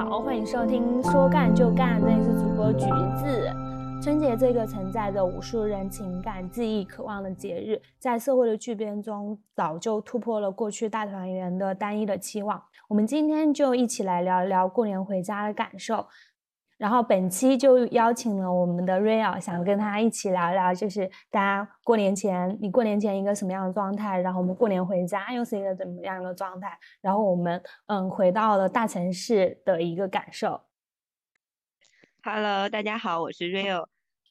好，欢迎收听说干就干，这里是主播橘子。春节这个承载着无数人情感、记忆、渴望的节日，在社会的巨变中，早就突破了过去大团圆的单一的期望。我们今天就一起来聊一聊过年回家的感受。然后本期就邀请了我们的 Real，想跟他一起聊聊，就是大家过年前，你过年前一个什么样的状态？然后我们过年回家又是一个怎么样的状态？然后我们嗯回到了大城市的一个感受。Hello，大家好，我是 Real，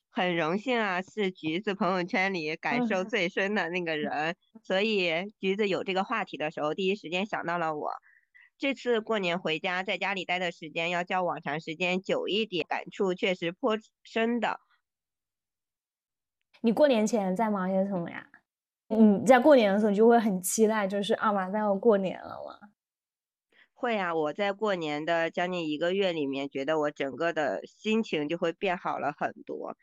很荣幸啊，是橘子朋友圈里感受最深的那个人，所以橘子有这个话题的时候，第一时间想到了我。这次过年回家，在家里待的时间要较往常时间久一点，感触确实颇深的。你过年前在忙些什么呀？你在过年的时候就会很期待，就是啊，马上要过年了嘛？会啊，我在过年的将近一个月里面，觉得我整个的心情就会变好了很多。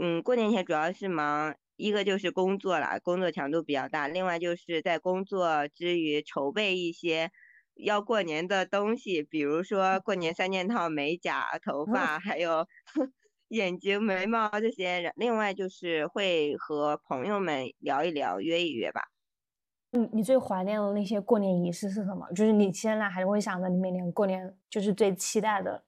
嗯，过年前主要是忙一个就是工作啦，工作强度比较大，另外就是在工作之余筹备一些。要过年的东西，比如说过年三件套：美甲、头发，还有 眼睛、眉毛这些。另外就是会和朋友们聊一聊，约一约吧。你你最怀念的那些过年仪式是什么？就是你现在还会想着你每年过年就是最期待的。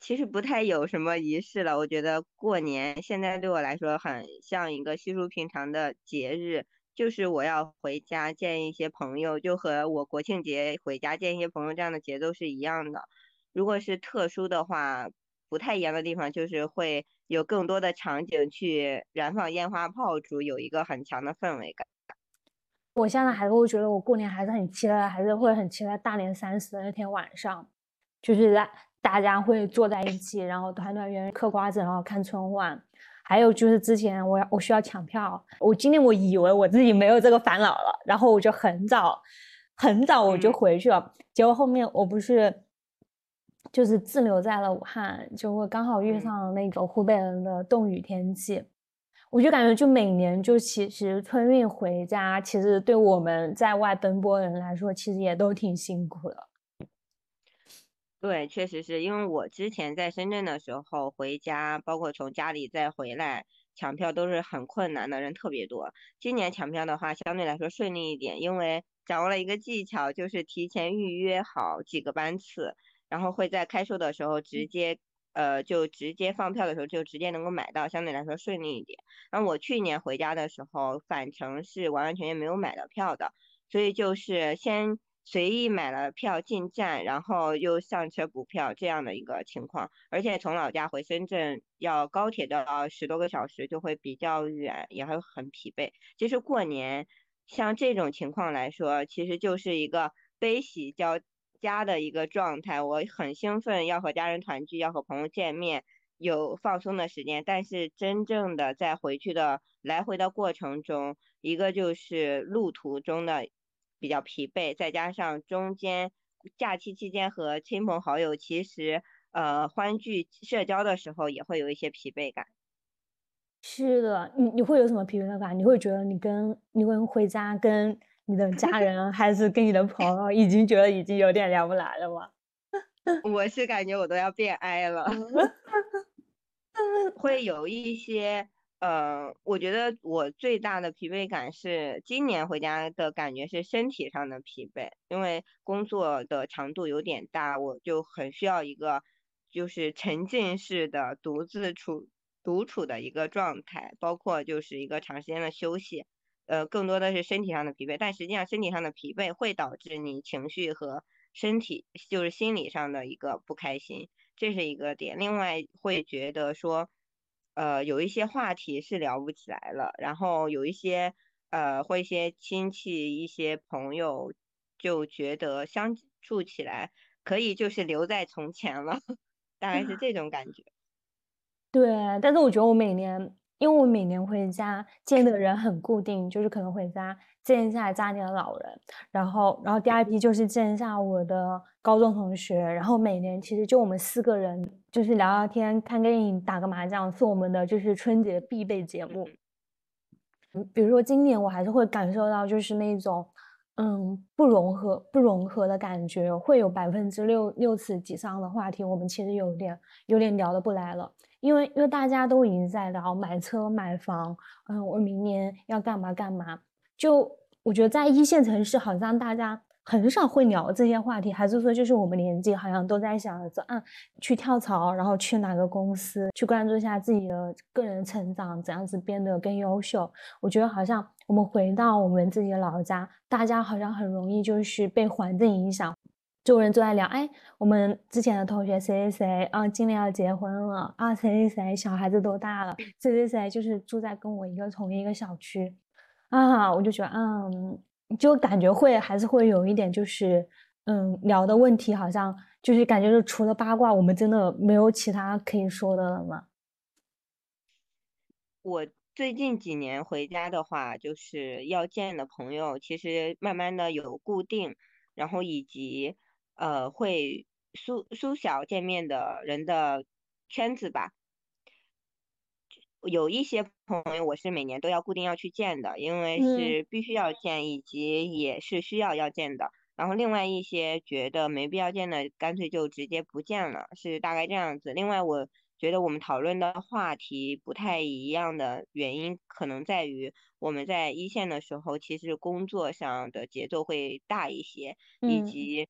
其实不太有什么仪式了，我觉得过年现在对我来说很像一个稀疏平常的节日。就是我要回家见一些朋友，就和我国庆节回家见一些朋友这样的节奏是一样的。如果是特殊的话，不太一样的地方就是会有更多的场景去燃放烟花炮竹，有一个很强的氛围感。我现在还是会觉得我过年还是很期待，还是会很期待大年三十的那天晚上，就是在大家会坐在一起，然后团团圆圆嗑瓜子，然后看春晚。还有就是之前我要我需要抢票，我今天我以为我自己没有这个烦恼了，然后我就很早很早我就回去了，结果后面我不是就是滞留在了武汉，就会刚好遇上那个湖北人的冻雨天气，我就感觉就每年就其实春运回家，其实对我们在外奔波的人来说，其实也都挺辛苦的。对，确实是因为我之前在深圳的时候回家，包括从家里再回来抢票都是很困难的，人特别多。今年抢票的话相对来说顺利一点，因为掌握了一个技巧，就是提前预约好几个班次，然后会在开售的时候直接呃就直接放票的时候就直接能够买到，相对来说顺利一点。然后我去年回家的时候返程是完完全全没有买到票的，所以就是先。随意买了票进站，然后又上车补票这样的一个情况，而且从老家回深圳要高铁都要十多个小时，就会比较远，也会很疲惫。其实过年像这种情况来说，其实就是一个悲喜交加的一个状态。我很兴奋，要和家人团聚，要和朋友见面，有放松的时间。但是真正的在回去的来回的过程中，一个就是路途中的。比较疲惫，再加上中间假期期间和亲朋好友其实呃欢聚社交的时候也会有一些疲惫感。是的，你你会有什么疲惫感？你会觉得你跟你会回家跟你的家人还是跟你的朋友已经觉得已经有点聊不来了吗？我是感觉我都要变哀了，会有一些。呃，我觉得我最大的疲惫感是今年回家的感觉是身体上的疲惫，因为工作的强度有点大，我就很需要一个就是沉浸式的独自处独处的一个状态，包括就是一个长时间的休息，呃，更多的是身体上的疲惫，但实际上身体上的疲惫会导致你情绪和身体就是心理上的一个不开心，这是一个点。另外会觉得说。呃，有一些话题是聊不起来了，然后有一些呃，或一些亲戚、一些朋友就觉得相处起来可以就是留在从前了，大概是这种感觉。对，但是我觉得我每年。因为我每年回家见的人很固定，就是可能回家见一下家里的老人，然后，然后第二批就是见一下我的高中同学，然后每年其实就我们四个人，就是聊聊天、看电影、打个麻将，是我们的就是春节必备节目。比如说今年我还是会感受到就是那种，嗯，不融合、不融合的感觉，会有百分之六六十以上的话题，我们其实有点有点聊得不来了，因为因为大家都已经在聊买车、买房，嗯，我明年要干嘛干嘛，就我觉得在一线城市，好像大家。很少会聊这些话题，还是说就是我们年纪好像都在想着啊，去跳槽，然后去哪个公司，去关注一下自己的个人成长，怎样子变得更优秀。我觉得好像我们回到我们自己的老家，大家好像很容易就是被环境影响，周围人都在聊，哎，我们之前的同学谁谁谁啊，今年要结婚了啊，谁谁谁小孩子多大了，谁谁谁就是住在跟我一个同一个小区，啊，我就觉得嗯。就感觉会还是会有一点，就是嗯，聊的问题好像就是感觉是除了八卦，我们真的没有其他可以说的了吗？我最近几年回家的话，就是要见的朋友，其实慢慢的有固定，然后以及呃会缩缩小见面的人的圈子吧。有一些朋友我是每年都要固定要去见的，因为是必须要见，以及也是需要要见的。然后另外一些觉得没必要见的，干脆就直接不见了，是大概这样子。另外，我觉得我们讨论的话题不太一样的原因，可能在于我们在一线的时候，其实工作上的节奏会大一些，以及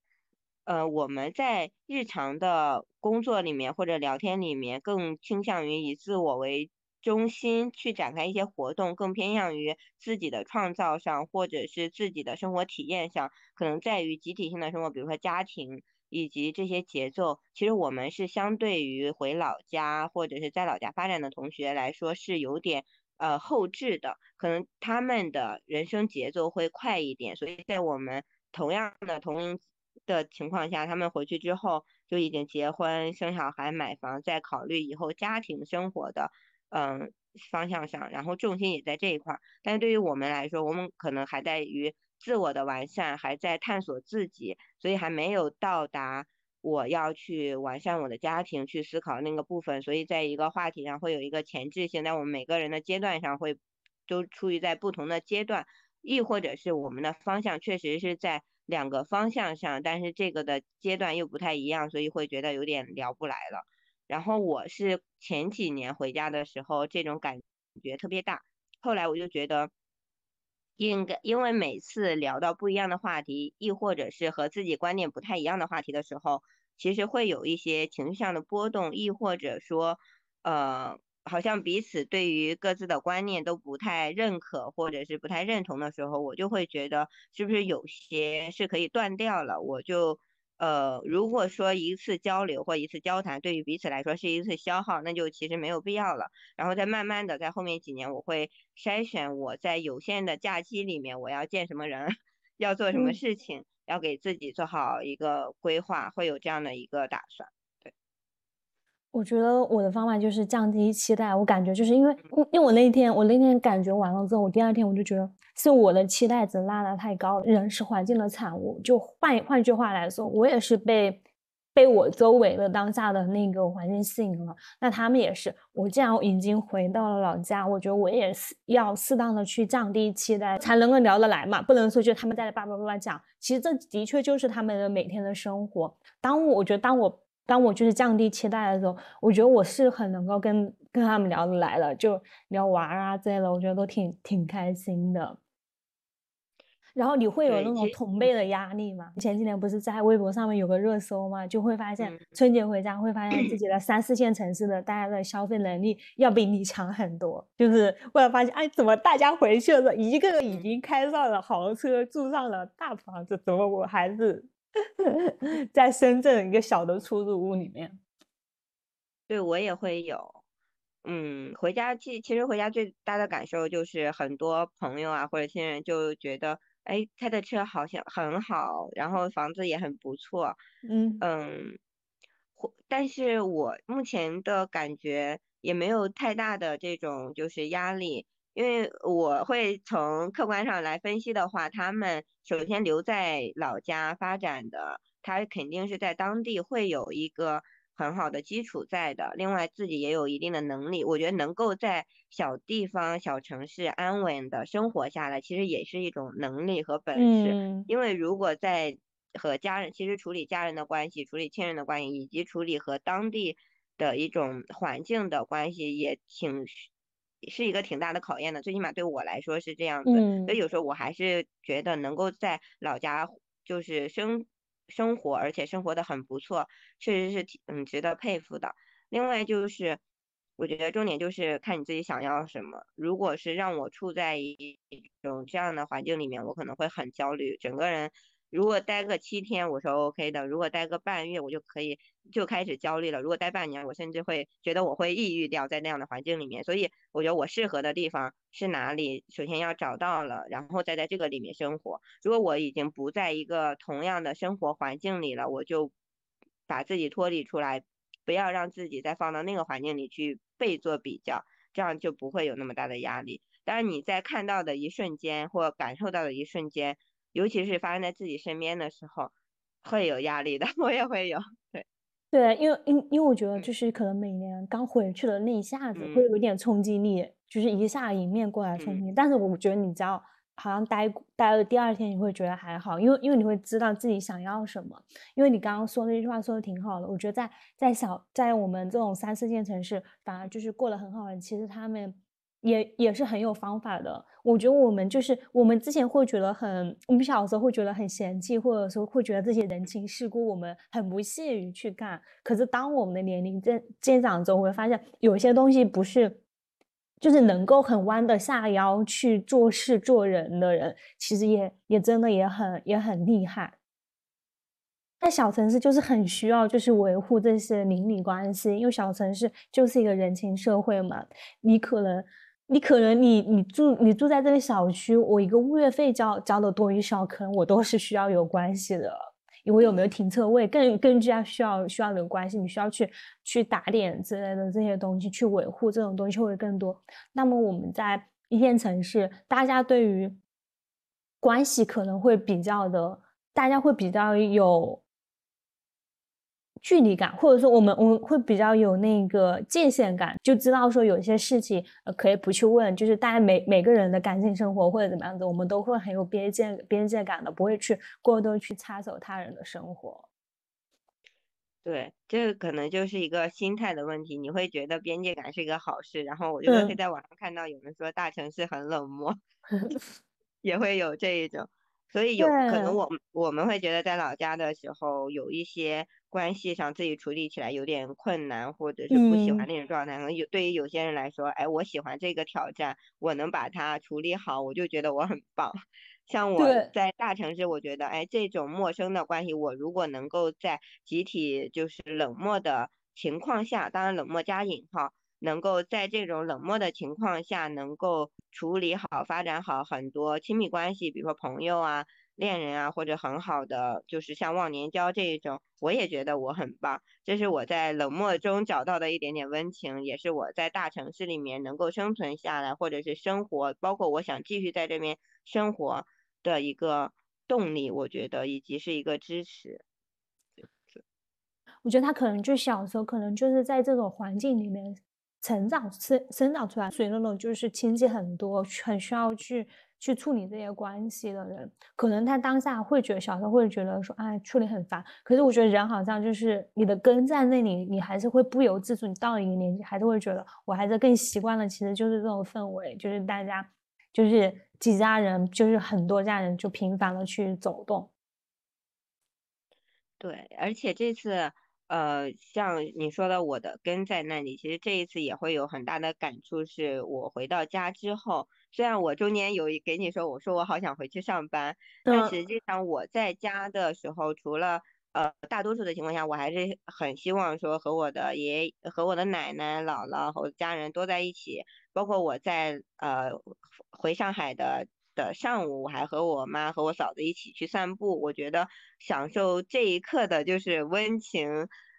呃我们在日常的工作里面或者聊天里面，更倾向于以自我为。中心去展开一些活动，更偏向于自己的创造上，或者是自己的生活体验上，可能在于集体性的生活，比如说家庭以及这些节奏。其实我们是相对于回老家或者是在老家发展的同学来说，是有点呃后置的，可能他们的人生节奏会快一点，所以在我们同样的同龄的情况下，他们回去之后就已经结婚、生小孩、买房，在考虑以后家庭生活的。嗯，方向上，然后重心也在这一块儿。但是对于我们来说，我们可能还在于自我的完善，还在探索自己，所以还没有到达我要去完善我的家庭去思考那个部分。所以在一个话题上会有一个前置性，在我们每个人的阶段上会都处于在不同的阶段，亦或者是我们的方向确实是在两个方向上，但是这个的阶段又不太一样，所以会觉得有点聊不来了。然后我是前几年回家的时候，这种感觉特别大。后来我就觉得，应该因为每次聊到不一样的话题，亦或者是和自己观念不太一样的话题的时候，其实会有一些情绪上的波动，亦或者说，呃，好像彼此对于各自的观念都不太认可，或者是不太认同的时候，我就会觉得是不是有些是可以断掉了，我就。呃，如果说一次交流或一次交谈对于彼此来说是一次消耗，那就其实没有必要了。然后再慢慢的在后面几年，我会筛选我在有限的假期里面我要见什么人，要做什么事情，要给自己做好一个规划，会有这样的一个打算。我觉得我的方法就是降低期待，我感觉就是因为，因为我那天我那天感觉完了之后，我第二天我就觉得是我的期待值拉的太高了。人是环境的产物，就换换句话来说，我也是被被我周围的当下的那个环境吸引了。那他们也是，我既然已经回到了老家，我觉得我也是要适当的去降低期待，才能够聊得来嘛。不能说就他们在叭叭叭叭讲，其实这的确就是他们的每天的生活。当我觉得当我。当我就是降低期待的时候，我觉得我是很能够跟跟他们聊得来的，就聊玩啊之类的，我觉得都挺挺开心的。然后你会有那种同辈的压力吗？前几年不是在微博上面有个热搜嘛，就会发现春节回家会发现自 己的三四线城市的大家的消费能力要比你强很多，就是忽然发现，哎，怎么大家回去了，一个个已经开上了豪车，住上了大房子，怎么我还是？在深圳一个小的出租屋里面，对我也会有，嗯，回家其其实回家最大的感受就是很多朋友啊或者亲人就觉得，哎，开的车好像很好，然后房子也很不错，嗯。嗯，但是我目前的感觉也没有太大的这种就是压力。因为我会从客观上来分析的话，他们首先留在老家发展的，他肯定是在当地会有一个很好的基础在的。另外自己也有一定的能力，我觉得能够在小地方、小城市安稳的生活下来，其实也是一种能力和本事。嗯因为如果在和家人，其实处理家人的关系、处理亲人的关系，以及处理和当地的一种环境的关系，也挺是一个挺大的考验的。最起码对我来说是这样子，嗯所以有时候我还是觉得能够在老家就是生生活，而且生活的很不错，确实是挺嗯值得佩服的。另外就是。我觉得重点就是看你自己想要什么。如果是让我处在一种这样的环境里面，我可能会很焦虑，整个人如果待个七天我是 OK 的，如果待个半月我就可以就开始焦虑了。如果待半年，我甚至会觉得我会抑郁掉在那样的环境里面。所以我觉得我适合的地方是哪里，首先要找到了，然后再在这个里面生活。如果我已经不在一个同样的生活环境里了，我就把自己脱离出来。不要让自己再放到那个环境里去被做比较，这样就不会有那么大的压力。当然你在看到的一瞬间或感受到的一瞬间，尤其是发生在自己身边的时候，会有压力的。我也会有，对对，因为因因为我觉得嗯就是可能每年刚回去的那一下子会嗯有一点冲击力，就是一下迎面过来冲嗯击力。但是我觉得你只要好像待待了第二天，你会觉得还好，因为因为你会知道自己想要什么。因为你刚刚说那句话说的挺好的，我觉得在在小在我们这种三四线城市，反而就是过得很好的，其实他们也也是很有方法的。我觉得我们就是我们之前会觉得很，我们小时候会觉得很嫌弃，或者说会觉得这些人情世故我们很不屑于去干。可是当我们的年龄渐渐长之后，会发现有些东西不是。就是能够很弯得下腰去做事做人的人，其实也也真的也很也很厉害。在小城市就是很需要就是维护这些邻里关系，因为小城市就是一个人情社会嘛。你可能你可能你你住你住在这个小区，我一个物业费交交的多与少，可能我都是需要有关系的。因为有没有停车位更更加需要需要有关系，你需要去去打点之类的这些东西，去维护这种东西会更多。那么我们在一线城市，大家对于关系可能会比较的，大家会比较有距离感，或者说我们我们会比较有那个界限感，就知道说有些事情呃可以不去问，就是大家每每个人的感情生活或者怎么样子，我们都会很有边界边界感的，不会去过多去插手他人的生活。对，这个可能就是一个心态的问题。你会觉得边界感是一个好事，然后我就会嗯在网上看到有人说大城市很冷漠，也会有这一种。所以有可能我们我们会觉得在老家的时候有一些关系上自己处理起来有点困难，或者是不喜欢嗯那种状态。可能有对于有些人来说，哎，我喜欢这个挑战，我能把它处理好，我就觉得我很棒。像我在大城市，我觉得，哎，这种陌生的关系，我如果能够在集体就是冷漠的情况下，当然冷漠加引号，能够在这种冷漠的情况下，能够处理好、发展好很多亲密关系，比如说朋友啊、恋人啊，或者很好的就是像忘年交这一种，我也觉得我很棒。这是我在冷漠中找到的一点点温情，也是我在大城市里面能够生存下来，或者是生活，包括我想继续在这边生活的一个动力，我觉得以及是一个支持。我觉得他可能就小时候可能就是在这种环境里面成长生生长出来，属于那种就是亲戚很多，很需要去去处理这些关系的人。可能他当下会觉得小时候会觉得说，哎，处理很烦。可是我觉得人好像就是你的根在那里，你还是会不由自主，你到了一个年纪，还是会觉得我还是更习惯了，其实就是这种氛围，就是大家就是几家人，就是很多家人就频繁的去走动。对，而且这次，呃，像你说的，我的根在那里。其实这一次也会有很大的感触，是我回到家之后，虽然我中间有一给你说，我说我好想回去上班，但嗯实际上我在家的时候，除了呃大多数的情况下，我还是很希望说和我的爷爷、和我的奶奶、姥姥和家人多在一起，包括我在呃回上海的。的上午，我还和我妈和我嫂子一起去散步，我觉得享受这一刻的就是温情，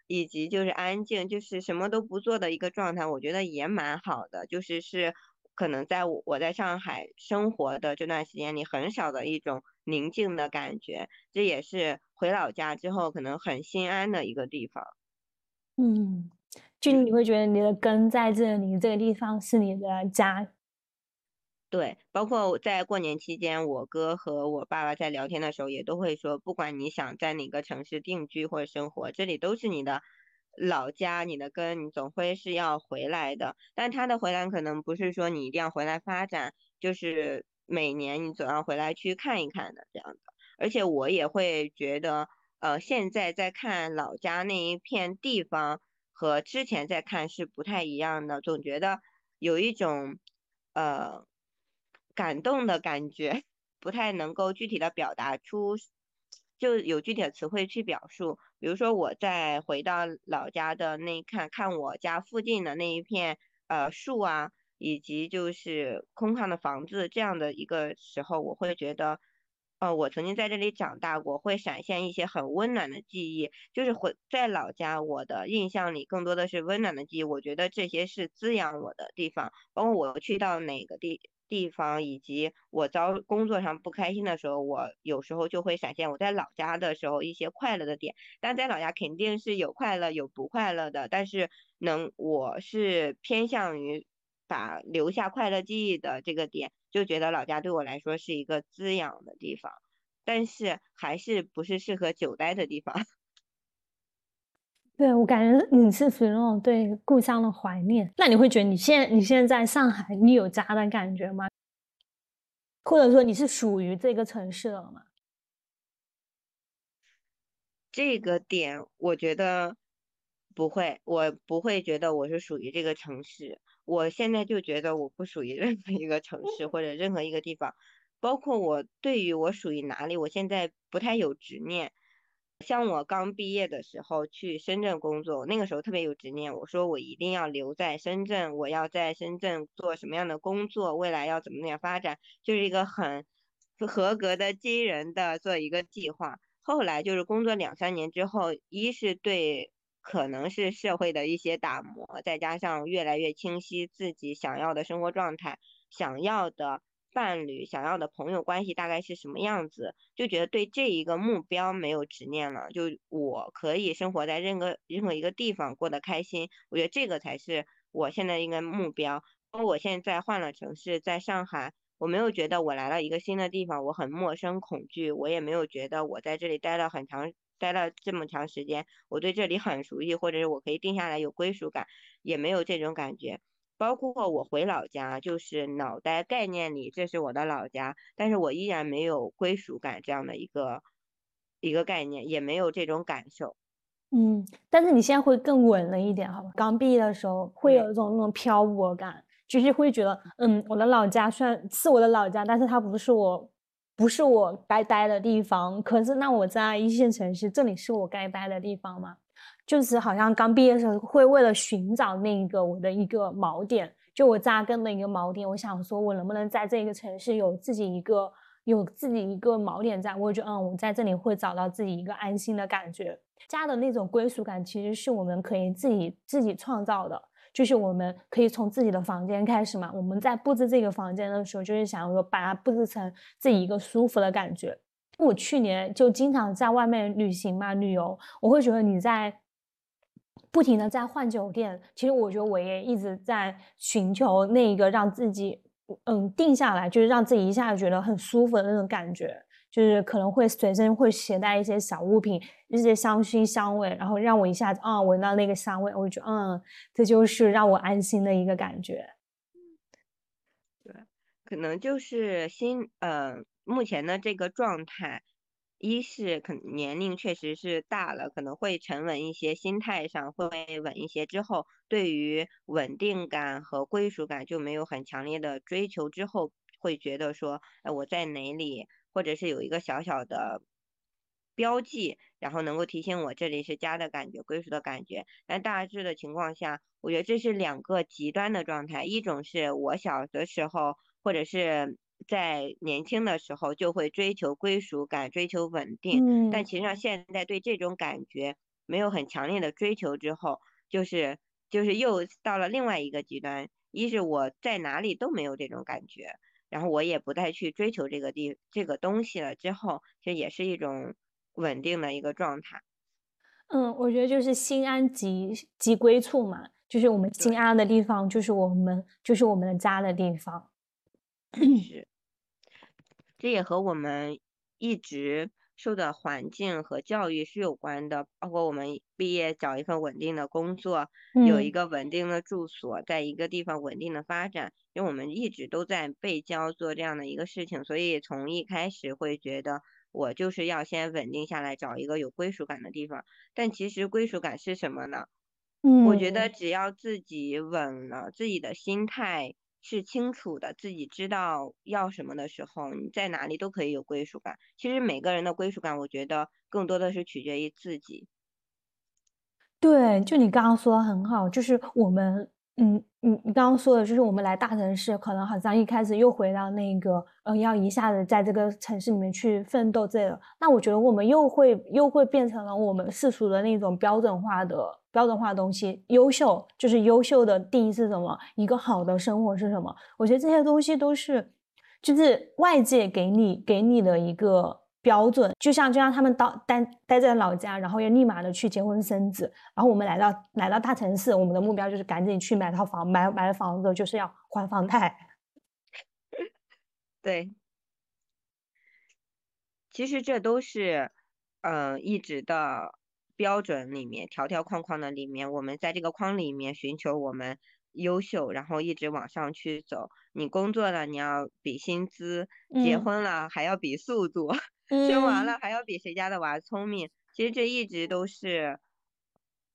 以及就是安静，就是什么都不做的一个状态，我觉得也蛮好的。就是是可能在我我在上海生活的这段时间里，很少的一种宁静的感觉，这也是回老家之后可能很心安的一个地方。嗯，就你会觉得你的根在这里，这个地方是你的家。对，包括在过年期间，我哥和我爸爸在聊天的时候，也都会说，不管你想在哪个城市定居或者生活，这里都是你的老家，你的根，你总会是要回来的。但他的回来可能不是说你一定要回来发展，就是每年你总要回来去看一看的这样的。而且我也会觉得，呃，现在在看老家那一片地方和之前在看是不太一样的，总觉得有一种，呃。感动的感觉不太能够具体的表达出，就有具体的词汇去表述。比如说我在回到老家的那看看我家附近的那一片呃树啊，以及就是空旷的房子这样的一个时候，我会觉得，呃，我曾经在这里长大过，会闪现一些很温暖的记忆。就是回在老家，我的印象里更多的是温暖的记忆。我觉得这些是滋养我的地方，包括我去到哪个地。地方以及我遭工作上不开心的时候，我有时候就会闪现我在老家的时候一些快乐的点。但在老家肯定是有快乐有不快乐的，但是能我是偏向于把留下快乐记忆的这个点，就觉得老家对我来说是一个滋养的地方，但是还是不是适合久待的地方。对我感觉你是属于那种对故乡的怀念，那你会觉得你现在你现在在上海，你有家的感觉吗？或者说你是属于这个城市了吗？这个点我觉得不会，我不会觉得我是属于这个城市。我现在就觉得我不属于任何一个城市或者任何一个地方，包括我对于我属于哪里，我现在不太有执念。像我刚毕业的时候去深圳工作，那个时候特别有执念，我说我一定要留在深圳，我要在深圳做什么样的工作，未来要怎么样发展，就是一个很合格的惊人的做一个计划。后来就是工作两三年之后，一是对可能是社会的一些打磨，再加上越来越清晰自己想要的生活状态，想要的。伴侣想要的朋友关系大概是什么样子，就觉得对这一个目标没有执念了。就我可以生活在任何任何一个地方过得开心，我觉得这个才是我现在应该目标。包括我现在换了城市，在上海，我没有觉得我来了一个新的地方我很陌生恐惧，我也没有觉得我在这里待了很长待了这么长时间，我对这里很熟悉，或者是我可以定下来有归属感，也没有这种感觉。包括我回老家，就是脑袋概念里这是我的老家，但是我依然没有归属感这样的一个一个概念，也没有这种感受。嗯，但是你现在会更稳了一点，好吧？刚毕业的时候会有一种那种漂泊感，就是会觉得，嗯，我的老家虽然是我的老家，但是它不是我，不是我该待的地方。可是那我在一线城市，这里是我该待的地方吗？就是好像刚毕业的时候，会为了寻找那个我的一个锚点，就我扎根的一个锚点。我想说，我能不能在这个城市有自己一个有自己一个锚点在？我觉得，嗯，我在这里会找到自己一个安心的感觉。家的那种归属感，其实是我们可以自己自己创造的。就是我们可以从自己的房间开始嘛。我们在布置这个房间的时候，就是想说把它布置成自己一个舒服的感觉。我去年就经常在外面旅行嘛，旅游，我会觉得你在。不停的在换酒店，其实我觉得我也一直在寻求那一个让自己嗯定下来，就是让自己一下子觉得很舒服的那种感觉，就是可能会随身会携带一些小物品，一些香薰香味，然后让我一下子啊闻到那个香味，我就觉得嗯，这就是让我安心的一个感觉。对，可能就是心呃目前的这个状态。一是可年龄确实是大了，可能会沉稳一些，心态上会稳一些。之后对于稳定感和归属感就没有很强烈的追求，之后会觉得说，哎，我在哪里，或者是有一个小小的标记，然后能够提醒我这里是家的感觉、归属的感觉。但大致的情况下，我觉得这是两个极端的状态，一种是我小的时候，或者是。在年轻的时候就会追求归属感，追求稳定，但其实上现在对这种感觉没有很强烈的追求之后，就是就是又到了另外一个极端，一是我在哪里都没有这种感觉，然后我也不再去追求这个地这个东西了，之后其实也是一种稳定的一个状态。嗯，我觉得就是心安即即归处嘛，就是我们心安的地方，就是我们就是我们的家的地方。是，这也和我们一直受的环境和教育是有关的，包括我们毕业找一份稳定的工作，有一个稳定的住所，在一个地方稳定的发展，因为我们一直都在被教做这样的一个事情，所以从一开始会觉得我就是要先稳定下来，找一个有归属感的地方。但其实归属感是什么呢？我觉得只要自己稳了，自己的心态。是清楚的，自己知道要什么的时候，你在哪里都可以有归属感。其实每个人的归属感，我觉得更多的是取决于自己。对，就你刚刚说的很好，就是我们。嗯，你你刚刚说的就是我们来大城市，可能好像一开始又回到那个，嗯，要一下子在这个城市里面去奋斗这个。那我觉得我们又会又会变成了我们世俗的那种标准化的标准化的东西。优秀就是优秀的定义是什么？一个好的生活是什么？我觉得这些东西都是，就是外界给你给你的一个。标准就像就像他们到待待在老家，然后要立马的去结婚生子，然后我们来到来到大城市，我们的目标就是赶紧去买套房，买买了房子就是要还房贷。对，其实这都是嗯一直的标准里面条条框框的里面，我们在这个框里面寻求我们优秀，然后一直往上去走。你工作了，你要比薪资；结婚了，还要比速度。生完了还要比谁家的娃聪明，其实这一直都是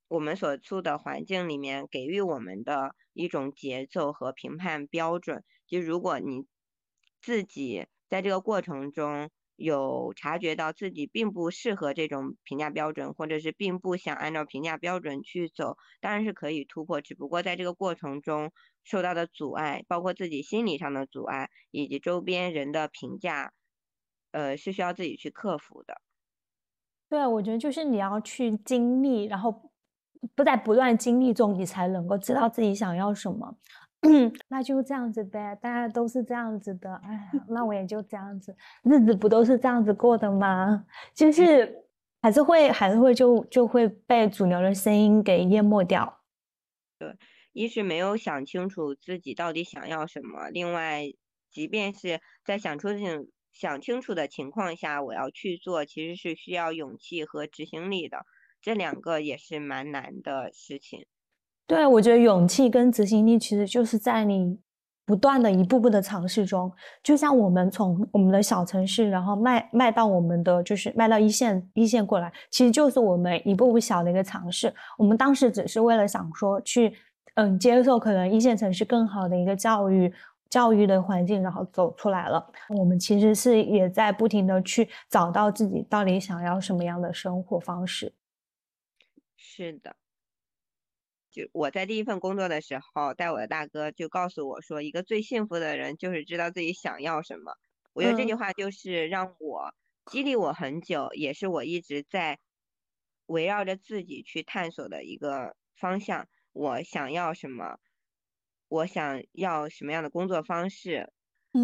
我们所处的环境里面给予我们的一种节奏和评判标准。就如果你自己在这个过程中有察觉到自己并不适合这种评价标准，或者是并不想按照评价标准去走，当然是可以突破。只不过在这个过程中受到的阻碍，包括自己心理上的阻碍，以及周边人的评价。呃，是需要自己去克服的。对，我觉得就是你要去经历，然后不在不断经历中，你才能够知道自己想要什么。那就这样子呗，大家都是这样子的。哎，那我也就这样子，日子不都是这样子过的吗？就是还是会，还是会就就会被主流的声音给淹没掉。对，一是没有想清楚自己到底想要什么，另外，即便是在想出这种。想清楚的情况下，我要去做，其实是需要勇气和执行力的，这两个也是蛮难的事情。对，我觉得勇气跟执行力其实就是在你不断的一步步的尝试中，就像我们从我们的小城市，然后卖卖到我们的就是卖到一线一线过来，其实就是我们一步步小的一个尝试。我们当时只是为了想说去，嗯，接受可能一线城市更好的一个教育。教育的环境，然后走出来了。我们其实是也在不停的去找到自己到底想要什么样的生活方式。是的，就我在第一份工作的时候，带我的大哥就告诉我说，一个最幸福的人就是知道自己想要什么。我觉得这句话就是让我激励我很久，也是我一直在围绕着自己去探索的一个方向。我想要什么？我想要什么样的工作方式，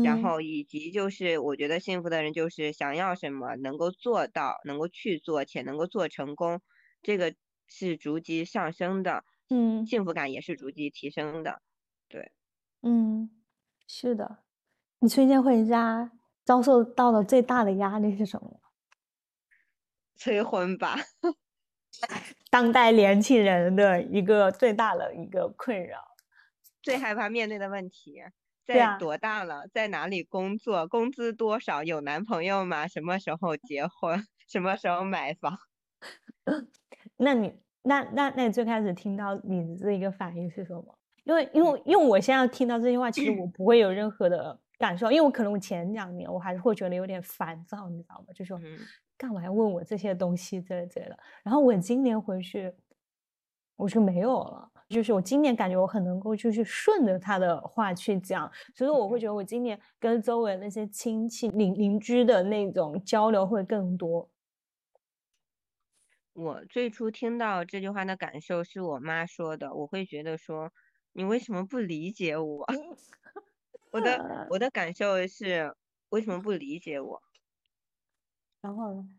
然后以及就是我觉得幸福的人就是想要什么能够做到，能够去做且能够做成功，这个是逐级上升的，嗯，幸福感也是逐级提升的，对，嗯，是的。你春节回家遭受到的最大的压力是什么？催婚吧，当代年轻人的一个最大的一个困扰。最害怕面对的问题，在多大了，在哪里工作，工资多少，有男朋友吗？什么时候结婚？什么时候买房？那你那那那你最开始听到你的这一个反应是什么？因为因为因为我现在听到这句话，其实我不会有任何的感受，因为我可能我前两年我还是会觉得有点烦躁，你知道吗？就说干嘛要问我这些东西之类之类的。然后我今年回去，我就没有了。就是我今年感觉我很能够，就是顺着他的话去讲，所以我会觉得我今年跟周围那些亲戚邻邻居的那种交流会更多。我最初听到这句话的感受是我妈说的，我会觉得说你为什么不理解我？我的 我的感受是为什么不理解我？然后呢？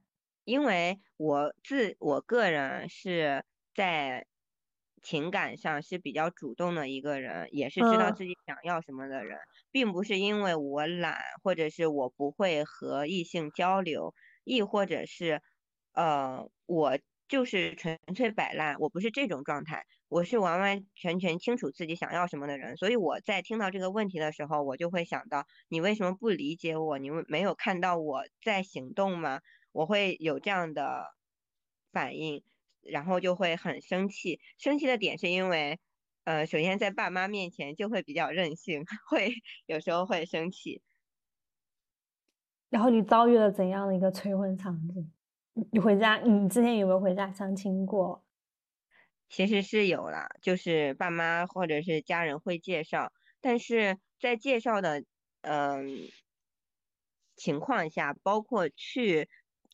因为我自我个人是在情感上是比较主动的一个人，也是知道自己想要什么的人，并不是因为我懒，或者是我不会和异性交流，亦或者是，呃，我就是纯粹摆烂，我不是这种状态，我是完完全全清楚自己想要什么的人，所以我在听到这个问题的时候，我就会想到，你为什么不理解我？你没有看到我在行动吗？我会有这样的反应，然后就会很生气。生气的点是因为，呃，首先在爸妈面前就会比较任性，会有时候会生气。然后你遭遇了怎样的一个催婚场景？你回家，你之前有没有回家相亲过？其实是有啦，就是爸妈或者是家人会介绍，但是在介绍的嗯情况下，包括去。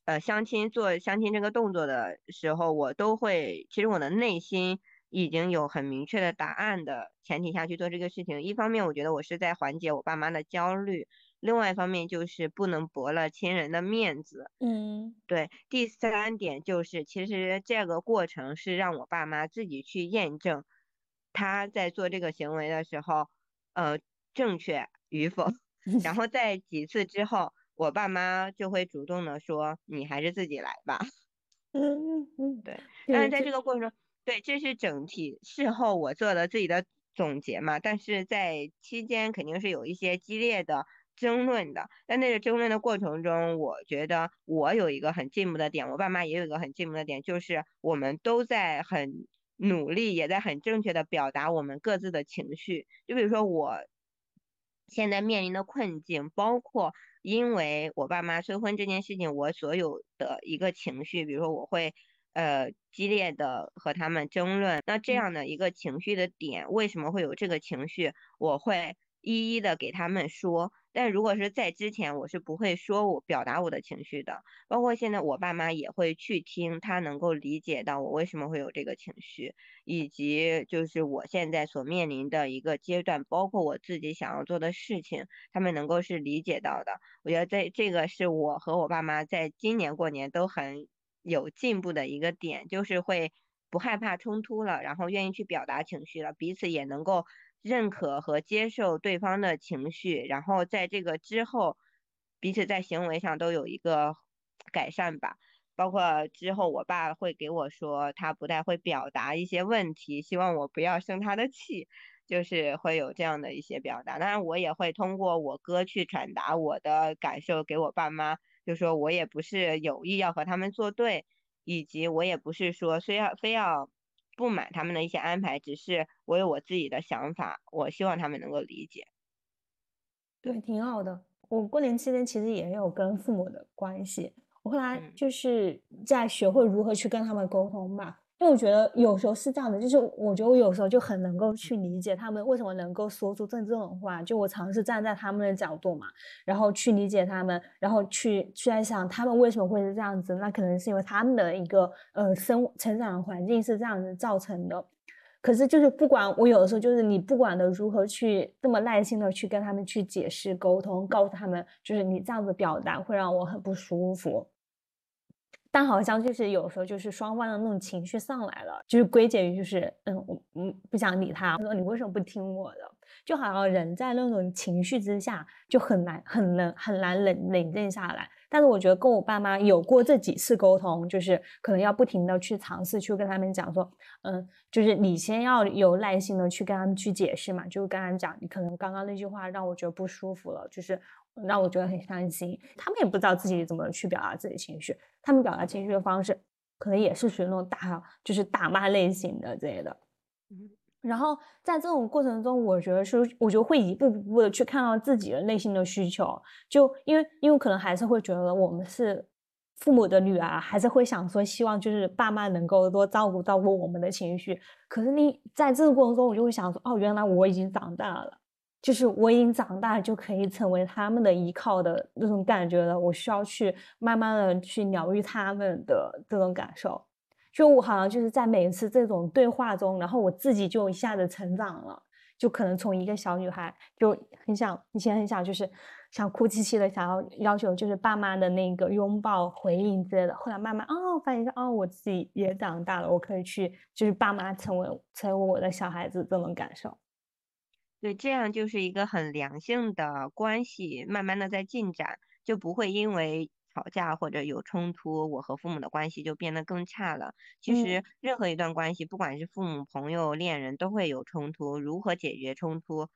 呃，相亲做相亲这个动作的时候，我都会，其实我的内心已经有很明确的答案的前提下去做这个事情。一方面，我觉得我是在缓解我爸妈的焦虑；，另外一方面，就是不能驳了亲人的面子。嗯，对。第三点就是，其实这个过程是让我爸妈自己去验证他在做这个行为的时候，呃，正确与否。然后在几次之后。我爸妈就会主动的说：“你还是自己来吧。”嗯嗯嗯，对。但是在这个过程中，对，这是整体事后我做的自己的总结嘛。但是在期间肯定是有一些激烈的争论的。在那个争论的过程中，我觉得我有一个很进步的点，我爸妈也有一个很进步的点，就是我们都在很努力，也在很正确的表达我们各自的情绪。就比如说我现在面临的困境，包括。因为我爸妈催婚这件事情，我所有的一个情绪，比如说我会呃激烈的和他们争论，那这样的一个情绪的点，为什么会有这个情绪，我会一一的给他们说。但如果是在之前，我是不会说我表达我的情绪的。包括现在，我爸妈也会去听，他能够理解到我为什么会有这个情绪，以及就是我现在所面临的一个阶段，包括我自己想要做的事情，他们能够是理解到的。我觉得这这个是我和我爸妈在今年过年都很有进步的一个点，就是会不害怕冲突了，然后愿意去表达情绪了，彼此也能够。认可和接受对方的情绪，然后在这个之后，彼此在行为上都有一个改善吧。包括之后，我爸会给我说，他不太会表达一些问题，希望我不要生他的气，就是会有这样的一些表达。当然，我也会通过我哥去传达我的感受给我爸妈，就说我也不是有意要和他们作对，以及我也不是说非要非要。不满他们的一些安排，只是我有我自己的想法，我希望他们能够理解。对，挺好的。我过年期间其实也有跟父母的关系，我后来就是在学会如何去跟他们沟通吧。因为我觉得有时候是这样的，就是我觉得我有时候就很能够去理解他们为什么能够说出这这种话。就我尝试站在他们的角度嘛，然后去理解他们，然后去去在想他们为什么会是这样子。那可能是因为他们的一个呃生成长环境是这样子造成的。可是就是不管我有的时候就是你不管的如何去这么耐心的去跟他们去解释沟通，告诉他们就是你这样子表达会让我很不舒服。但好像就是有时候就是双方的那种情绪上来了，就是归结于就是嗯我嗯不想理他，他说你为什么不听我的？就好像人在那种情绪之下就很难很难很难冷冷静下来。但是我觉得跟我爸妈有过这几次沟通，就是可能要不停的去尝试去跟他们讲说，嗯，就是你先要有耐心的去跟他们去解释嘛，就跟他们讲，你可能刚刚那句话让我觉得不舒服了，就是让我觉得很伤心。他们也不知道自己怎么去表达自己情绪，他们表达情绪的方式可能也是属于那种大就是打骂类型的之类的。然后在这种过程中，我觉得是，我觉得会一步步的去看到自己的内心的需求。就因为，因为可能还是会觉得我们是父母的女儿，还是会想说，希望就是爸妈能够多照顾照顾我们的情绪。可是你在这个过程中，我就会想说，哦，原来我已经长大了，就是我已经长大，就可以成为他们的依靠的那种感觉了。我需要去慢慢的去疗愈他们的这种感受。就我好像就是在每一次这种对话中，然后我自己就一下子成长了，就可能从一个小女孩就很想以前很想就是想哭啼啼的，想要要求就是爸妈的那个拥抱回应之类的。后来慢慢哦，发现哦，我自己也长大了，我可以去就是爸妈成为成为我的小孩子这种感受。对，这样就是一个很良性的关系，慢慢的在进展，就不会因为吵架或者有冲突，我和父母的关系就变得更差了。其实任何一段关系，不管是父母、朋友、恋人，都会有冲突，如何解决冲突，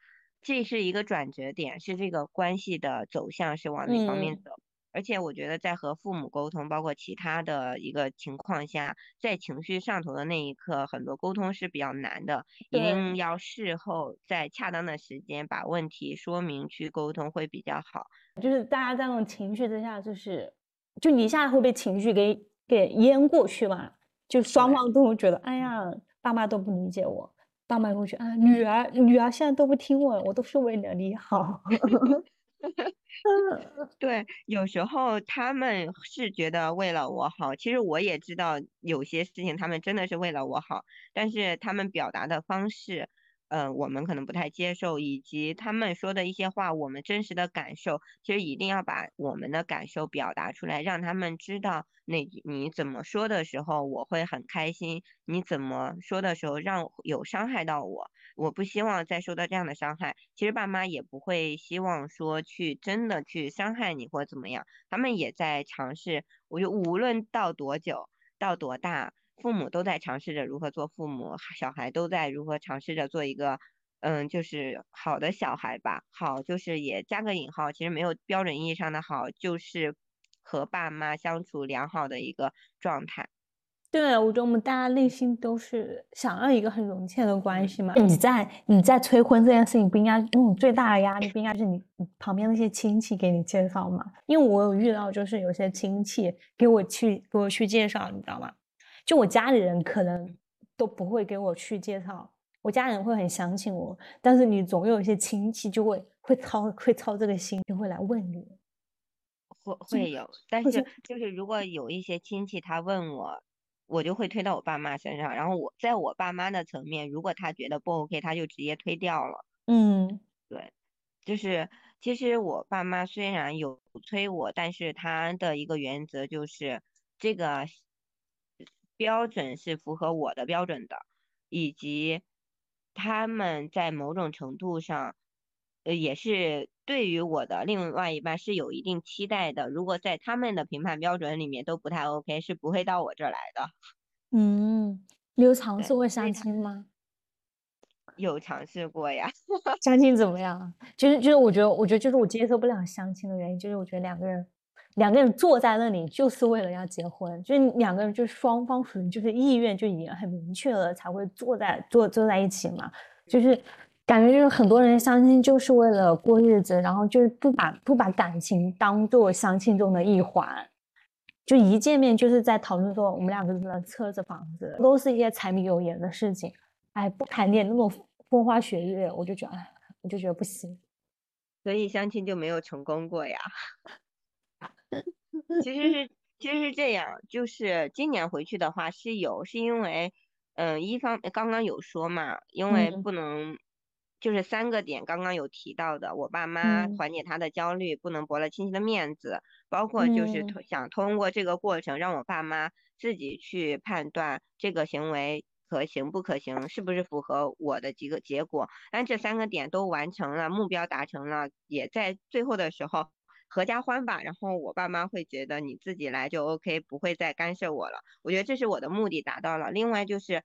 这是一个转折点，是这个关系的走向是往哪方面走。而且我觉得，在和父母沟通，包括其他的一个情况下，在情绪上头的那一刻，很多沟通是比较难的，一定要事后在恰当的时间把问题说明去沟通会比较好。就是大家在那种情绪之下，就是就你一下会被情绪给给淹过去嘛，就双方都会觉得，哎呀，爸妈都不理解我，爸妈会觉得，啊，女儿女儿现在都不听我，我都是为了你好。对，有时候他们是觉得为了我好，其实我也知道有些事情他们真的是为了我好，但是他们表达的方式。呃，我们可能不太接受，以及他们说的一些话，我们真实的感受，其实一定要把我们的感受表达出来，让他们知道，那你怎么说的时候我会很开心，你怎么说的时候让有伤害到我，我不希望再受到这样的伤害。其实爸妈也不会希望说去真的去伤害你或怎么样，他们也在尝试。我就无论到多久，到多大。父母都在尝试着如何做父母，小孩都在如何尝试着做一个，嗯，就是好的小孩吧。好，就是也加个引号，其实没有标准意义上的好，就是和爸妈相处良好的一个状态。对，我觉得我们大家内心都是想要一个很融洽的关系嘛。你在你在催婚这件事情，不应该那种最大的压力不应该是你旁边那些亲戚给你介绍吗？因为我有遇到，就是有些亲戚给我去给我去介绍，你知道吗？就我家里人可能都不会给我去介绍，我家人会很相信我，但是你总有一些亲戚就会会操会操这个心，就会来问你，会会有，但是就是如果有一些亲戚他问我，我就会推到我爸妈身上，然后我在我爸妈的层面，如果他觉得不 OK，他就直接推掉了。嗯，对，就是其实我爸妈虽然有催我，但是他的一个原则就是这个。标准是符合我的标准的，以及他们在某种程度上，呃，也是对于我的另外一半是有一定期待的。如果在他们的评判标准里面都不太 OK，是不会到我这儿来的。嗯，你有尝试过相亲吗？有尝试过呀。相亲怎么样？就是就是，我觉得我觉得就是我接受不了相亲的原因，就是我觉得两个人。两个人坐在那里就是为了要结婚，就是两个人就是双方属于就是意愿就已经很明确了才会坐在坐坐在一起嘛，就是感觉就是很多人相亲就是为了过日子，然后就是不把不把感情当做相亲中的一环，就一见面就是在讨论说我们两个人的车子房子，都是一些柴米油盐的事情，哎，不谈点那种风花雪月，我就觉得哎，我就觉得不行，所以相亲就没有成功过呀。其实是其实是这样，就是今年回去的话是有，是因为，嗯，一方刚刚有说嘛，因为不能，就是三个点刚刚有提到的，我爸妈缓解他的焦虑，不能驳了亲戚的面子，包括就是想通过这个过程让我爸妈自己去判断这个行为可行不可行，是不是符合我的几个结果，但这三个点都完成了，目标达成了，也在最后的时候。合家欢吧，然后我爸妈会觉得你自己来就 OK，不会再干涉我了。我觉得这是我的目的达到了。另外就是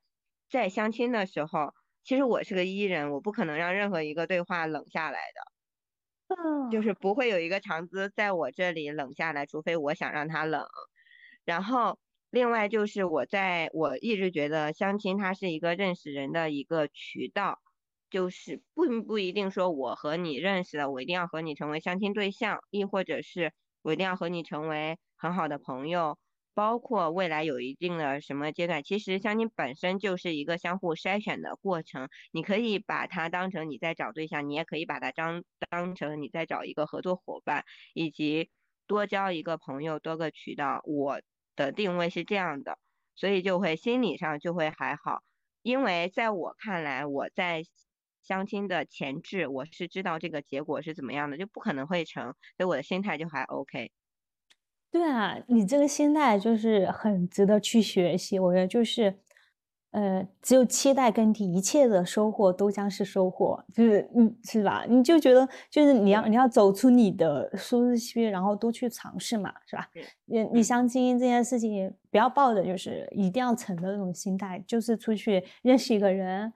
在相亲的时候，其实我是个 E 人，我不可能让任何一个对话冷下来的，就是不会有一个长姿在我这里冷下来，除非我想让他冷。然后另外就是我在我一直觉得相亲它是一个认识人的一个渠道。就是不不一定说我和你认识了，我一定要和你成为相亲对象，亦或者是我一定要和你成为很好的朋友，包括未来有一定的什么阶段，其实相亲本身就是一个相互筛选的过程。你可以把它当成你在找对象，你也可以把它当当成你在找一个合作伙伴，以及多交一个朋友，多个渠道。我的定位是这样的，所以就会心理上就会还好，因为在我看来，我在。相亲的前置，我是知道这个结果是怎么样的，就不可能会成，所以我的心态就还 OK。对啊，你这个心态就是很值得去学习。我觉得就是，呃，只有期待更替，一切的收获都将是收获，就是嗯，是吧？你就觉得就是你要你要走出你的舒适区，然后多去尝试嘛，是吧？你你相亲这件事情，不要抱着就是一定要成的那种心态，就是出去认识一个人，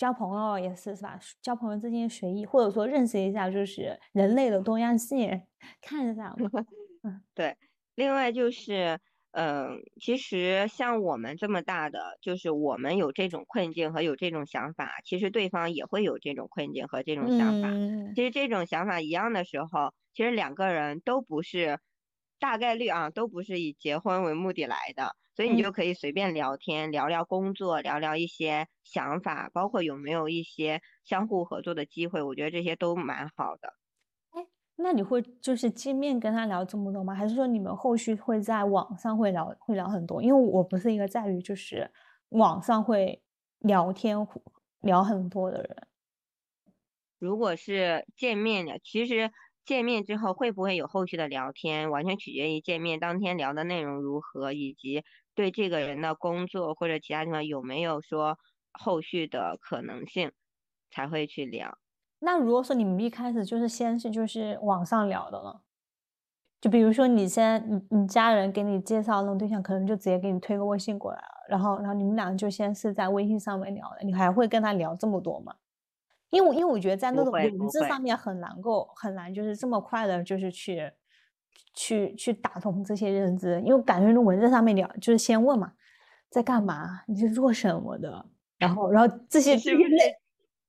交朋友也是是吧？交朋友之间随意，或者说认识一下就是人类的多样性，看一下，嗯，对。另外就是，嗯，其实像我们这么大的，就是我们有这种困境和有这种想法，其实对方也会有这种困境和这种想法。其实这种想法一样的时候，其实两个人都不是大概率啊，都不是以结婚为目的来的，所以你就可以随便聊天，聊聊工作，聊聊一些想法，包括有没有一些相互合作的机会，我觉得这些都蛮好的。哎那你会就是见面跟他聊这么多吗？还是说你们后续会在网上会聊会聊很多？因为我不是一个在于就是网上会聊天聊很多的人。如果是见面的，其实见面之后会不会有后续的聊天，完全取决于见面当天聊的内容如何，以及对这个人的工作或者其他地方有没有说后续的可能性，才会去聊。那如果说你们一开始就是先是就是网上聊的了，就比如说你先你你家人给你介绍那种对象，可能就直接给你推个微信过来了，然后然后你们俩就先是在微信上面聊的，你还会跟他聊这么多吗？因为因为我觉得在那种文字上面很难够很难就是这么快的，就是去去去打通这些认知，因为感觉那文字上面聊就是先问嘛，在干嘛？你是做什么的？然后然后这些是不是？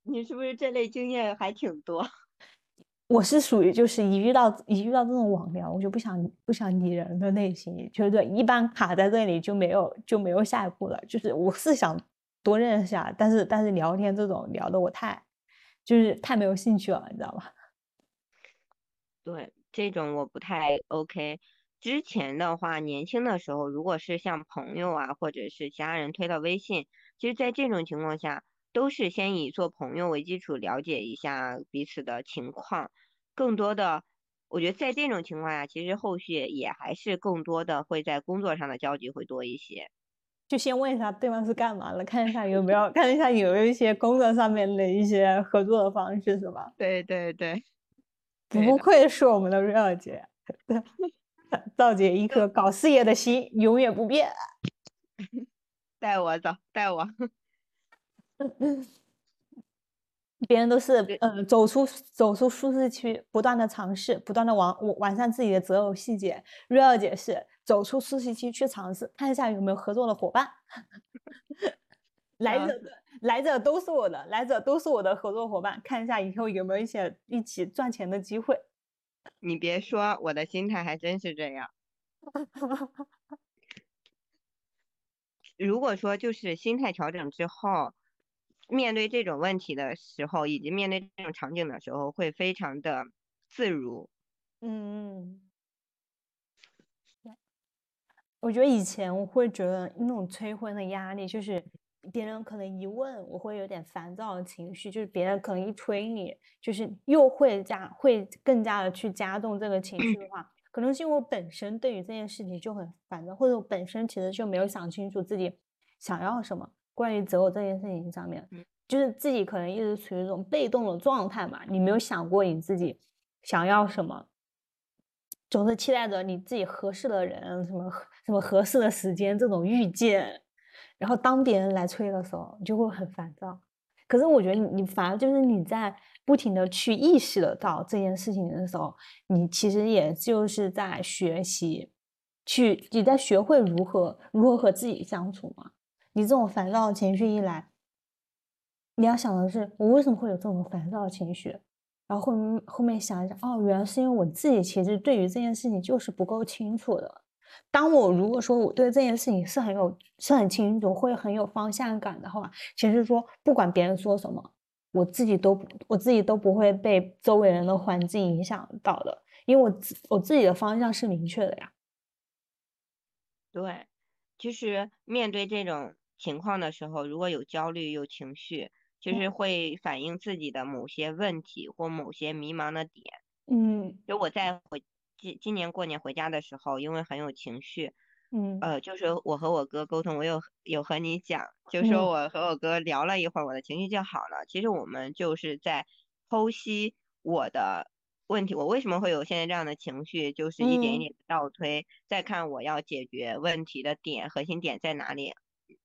你是不是这类经验还挺多？我是属于就是一遇到一遇到这种网聊，我就不想不想理人的类型，就是一般卡在这里就没有就没有下一步了。就是我是想多认识下，但是但是聊天这种聊的我太就是太没有兴趣了，你知道吧？对，这种我不太 OK。之前的话，年轻的时候，如果是像朋友啊或者是其他人推到微信，其实在这种情况下。都是先以做朋友为基础，了解一下彼此的情况。更多的，我觉得在这种情况下，其实后续也还是更多的会在工作上的交集会多一些。就先问一下对方是干嘛的，看一下有没有看一下有没有一些工作上面的一些合作的方式，是吧？对 对对，不愧是我们的瑞儿姐，赵姐一颗搞事业的心永远不变。带我走，带我。别人都是呃走出走出舒适区，不断的尝试，不断的完完善自己的择偶细节。瑞儿姐是走出舒适区去尝试，看一下有没有合作的伙伴。来者来者都是我的，来者都是我的合作伙伴，看一下以后有没有一些一起赚钱的机会。你别说，我的心态还真是这样。如果说就是心态调整之后。面对这种问题的时候，以及面对这种场景的时候，会非常的自如。嗯，我觉得以前我会觉得那种催婚的压力，就是别人可能一问，我会有点烦躁的情绪，就是别人可能一催你，就是又会加会更加的去加重这个情绪的话，可能是因为我本身对于这件事情就很烦躁，或者我本身其实就没有想清楚自己想要什么。关于择偶这件事情上面，就是自己可能一直处于一种被动的状态嘛，你没有想过你自己想要什么，总是期待着你自己合适的人，什么什么合适的时间这种遇见，然后当别人来催的时候，你就会很烦躁。可是我觉得你反而就是你在不停的去意识得到这件事情的时候，你其实也就是在学习，去你在学会如何如何和自己相处嘛。你这种烦躁的情绪一来，你要想的是我为什么会有这种烦躁的情绪，然后后面后面想一想，哦，原来是因为我自己其实对于这件事情就是不够清楚的。当我如果说我对这件事情是很有是很清楚，会很有方向感的话，其实说不管别人说什么，我自己都我自己都不会被周围人的环境影响到的，因为我自我自己的方向是明确的呀。对，其实面对这种。情况的时候，如果有焦虑、有情绪，其实会反映自己的某些问题或某些迷茫的点。嗯，就我在回今今年过年回家的时候，因为很有情绪，嗯，呃，就是我和我哥沟通，我有有和你讲，就说我和我哥聊了一会儿，我的情绪就好了。其实我们就是在剖析我的。问题，我为什么会有现在这样的情绪？就是一点一点倒推，再看我要解决问题的点，核心点在哪里。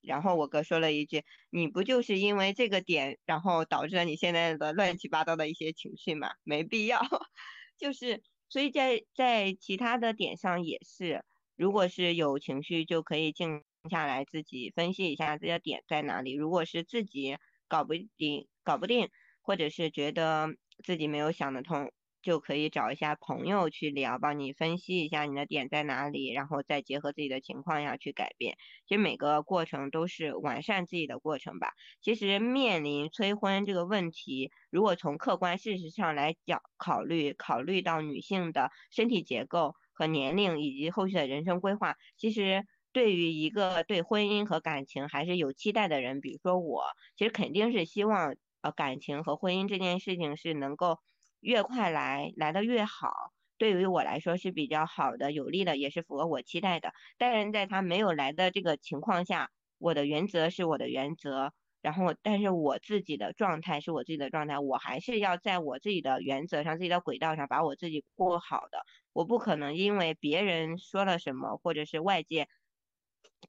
然后我哥说了一句：“你不就是因为这个点，然后导致了你现在的乱七八糟的一些情绪吗？没必要。就是，所以在在其他的点上也是，如果是有情绪，就可以静下来自己分析一下这个点在哪里。如果是自己搞不定、搞不定，或者是觉得自己没有想得通。就可以找一下朋友去聊，帮你分析一下你的点在哪里，然后再结合自己的情况下去改变。其实每个过程都是完善自己的过程吧。其实面临催婚这个问题，如果从客观事实上来讲考虑，考虑到女性的身体结构和年龄以及后续的人生规划，其实对于一个对婚姻和感情还是有期待的人，比如说我，其实肯定是希望呃感情和婚姻这件事情是能够。越快来，来的越好，对于我来说是比较好的、有利的，也是符合我期待的。但是在他没有来的这个情况下，我的原则是我的原则，然后但是我自己的状态是我自己的状态，我还是要在我自己的原则上、自己的轨道上把我自己过好的。我不可能因为别人说了什么，或者是外界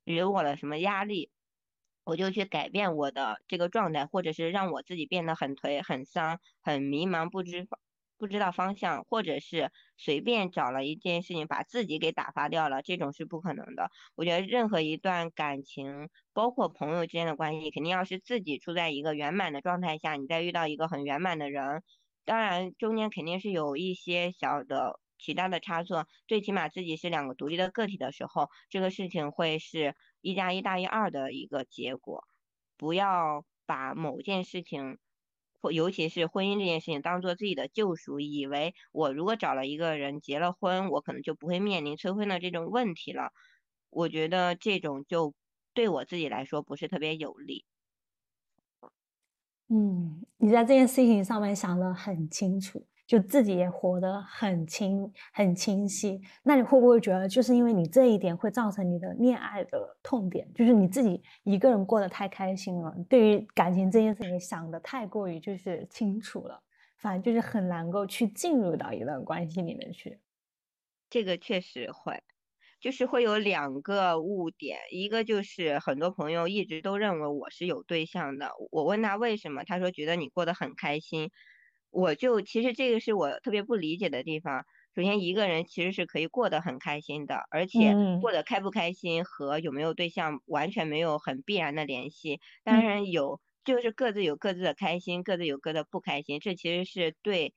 给我了什么压力。我就去改变我的这个状态，或者是让我自己变得很颓、很丧、很迷茫，不知不知道方向，或者是随便找了一件事情把自己给打发掉了，这种是不可能的。我觉得任何一段感情，包括朋友之间的关系，肯定要是自己处在一个圆满的状态下，你再遇到一个很圆满的人，当然中间肯定是有一些小的其他的差错，最起码自己是两个独立的个体的时候，这个事情会是。一加一大于二的一个结果，不要把某件事情，或尤其是婚姻这件事情当做自己的救赎，以为我如果找了一个人结了婚，我可能就不会面临催婚的这种问题了。我觉得这种就对我自己来说不是特别有利。嗯，你在这件事情上面想得很清楚。就自己也活得很清很清晰，那你会不会觉得，就是因为你这一点会造成你的恋爱的痛点，就是你自己一个人过得太开心了，对于感情这件事情想的太过于就是清楚了，反正就是很难够去进入到一段关系里面去。这个确实会，就是会有两个误点，一个就是很多朋友一直都认为我是有对象的，我问他为什么，他说觉得你过得很开心。我就其实这个是我特别不理解的地方。首先，一个人其实是可以过得很开心的，而且过得开不开心和有没有对象完全没有很必然的联系。当然有，就是各自有各自的开心，各自有各的不开心。这其实是对